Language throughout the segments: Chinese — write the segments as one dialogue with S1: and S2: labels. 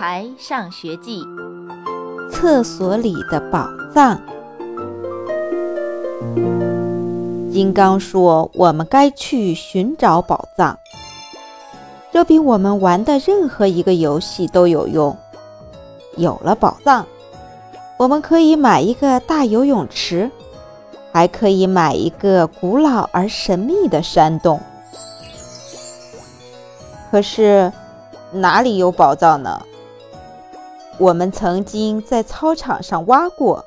S1: 孩上学记》：
S2: 厕所里的宝藏。金刚说：“我们该去寻找宝藏，这比我们玩的任何一个游戏都有用。有了宝藏，我们可以买一个大游泳池，还可以买一个古老而神秘的山洞。可是，哪里有宝藏呢？我们曾经在操场上挖过，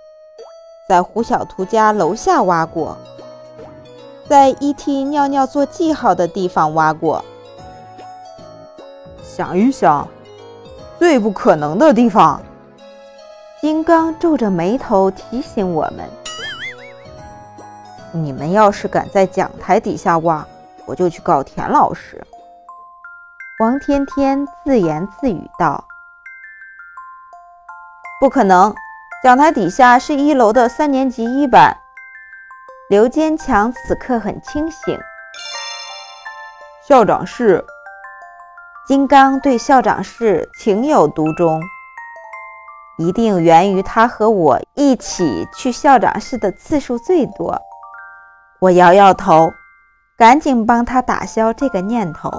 S2: 在胡小图家楼下挖过。”在 E.T. 尿尿做记号的地方挖过。
S3: 想一想，最不可能的地方。
S2: 金刚皱着眉头提醒我们：“你们要是敢在讲台底下挖，我就去告田老师。”王天天自言自语道：“不可能，讲台底下是一楼的三年级一班。”刘坚强此刻很清醒。
S3: 校长室，
S2: 金刚对校长室情有独钟，一定源于他和我一起去校长室的次数最多。我摇摇头，赶紧帮他打消这个念头，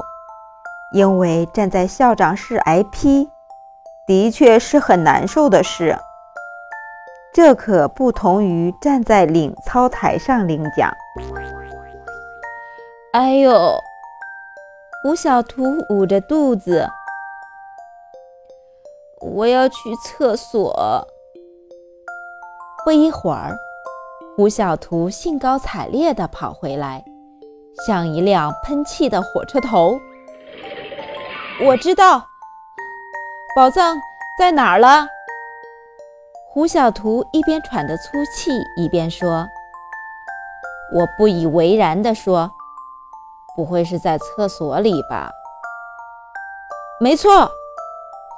S2: 因为站在校长室挨批，的确是很难受的事。这可不同于站在领操台上领奖。哎呦，胡小图捂着肚子，我要去厕所。不一会儿，胡小图兴高采烈地跑回来，像一辆喷气的火车头。我知道，宝藏在哪儿了。胡小图一边喘着粗气，一边说：“我不以为然地说，不会是在厕所里吧？”“没错。”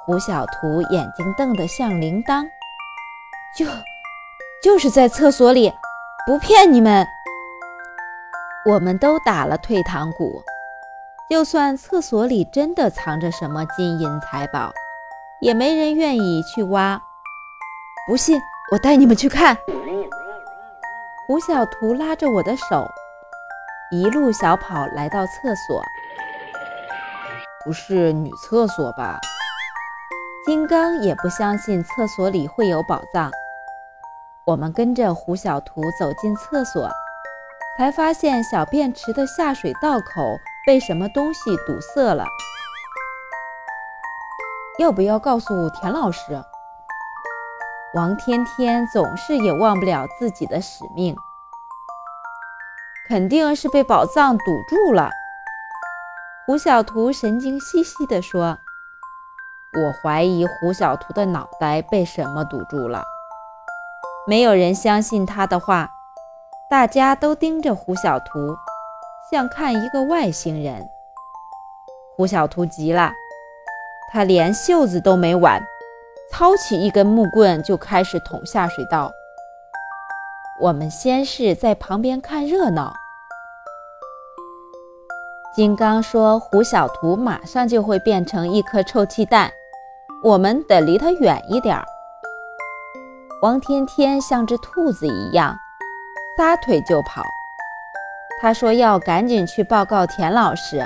S2: 胡小图眼睛瞪得像铃铛，“就就是在厕所里，不骗你们。”我们都打了退堂鼓。就算厕所里真的藏着什么金银财宝，也没人愿意去挖。不信，我带你们去看。胡小图拉着我的手，一路小跑来到厕所。
S3: 不是女厕所吧？
S2: 金刚也不相信厕所里会有宝藏。我们跟着胡小图走进厕所，才发现小便池的下水道口被什么东西堵塞了。要不要告诉田老师？王天天总是也忘不了自己的使命，肯定是被宝藏堵住了。胡小图神经兮兮地说：“我怀疑胡小图的脑袋被什么堵住了。”没有人相信他的话，大家都盯着胡小图，像看一个外星人。胡小图急了，他连袖子都没挽。操起一根木棍就开始捅下水道。我们先是在旁边看热闹。金刚说：“胡小图马上就会变成一颗臭气弹，我们得离他远一点。”王天天像只兔子一样，撒腿就跑。他说要赶紧去报告田老师。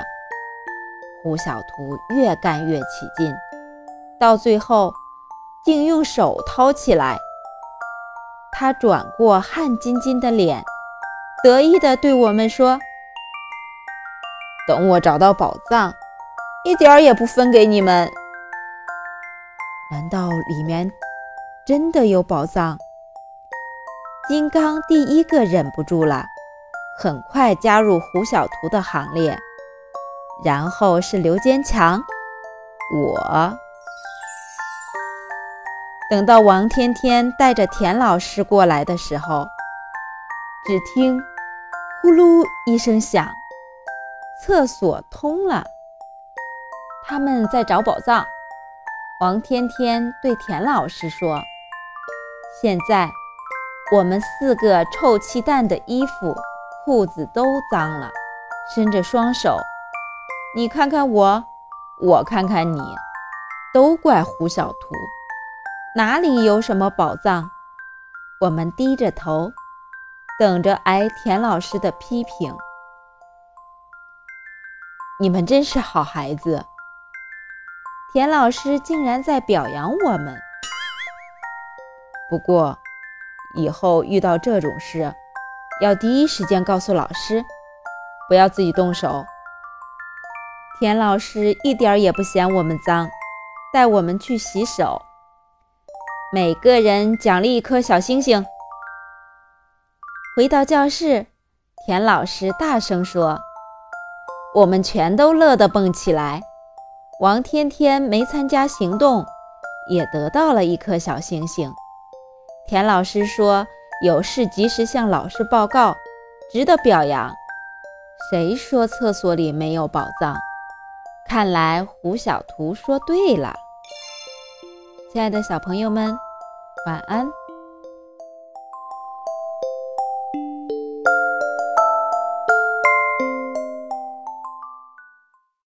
S2: 胡小图越干越起劲，到最后。竟用手掏起来。他转过汗津津的脸，得意地对我们说：“等我找到宝藏，一点儿也不分给你们。”难道里面真的有宝藏？金刚第一个忍不住了，很快加入胡小图的行列，然后是刘坚强，我。等到王天天带着田老师过来的时候，只听“呼噜”一声响，厕所通了。他们在找宝藏。王天天对田老师说：“现在我们四个臭气蛋的衣服、裤子都脏了，伸着双手，你看看我，我看看你，都怪胡小图，哪里有什么宝藏？我们低着头，等着挨田老师的批评。你们真是好孩子，田老师竟然在表扬我们。不过，以后遇到这种事，要第一时间告诉老师，不要自己动手。田老师一点也不嫌我们脏。带我们去洗手，每个人奖励一颗小星星。回到教室，田老师大声说：“我们全都乐得蹦起来。”王天天没参加行动，也得到了一颗小星星。田老师说：“有事及时向老师报告，值得表扬。”谁说厕所里没有宝藏？看来胡小图说对了。亲爱的小朋友们，晚安。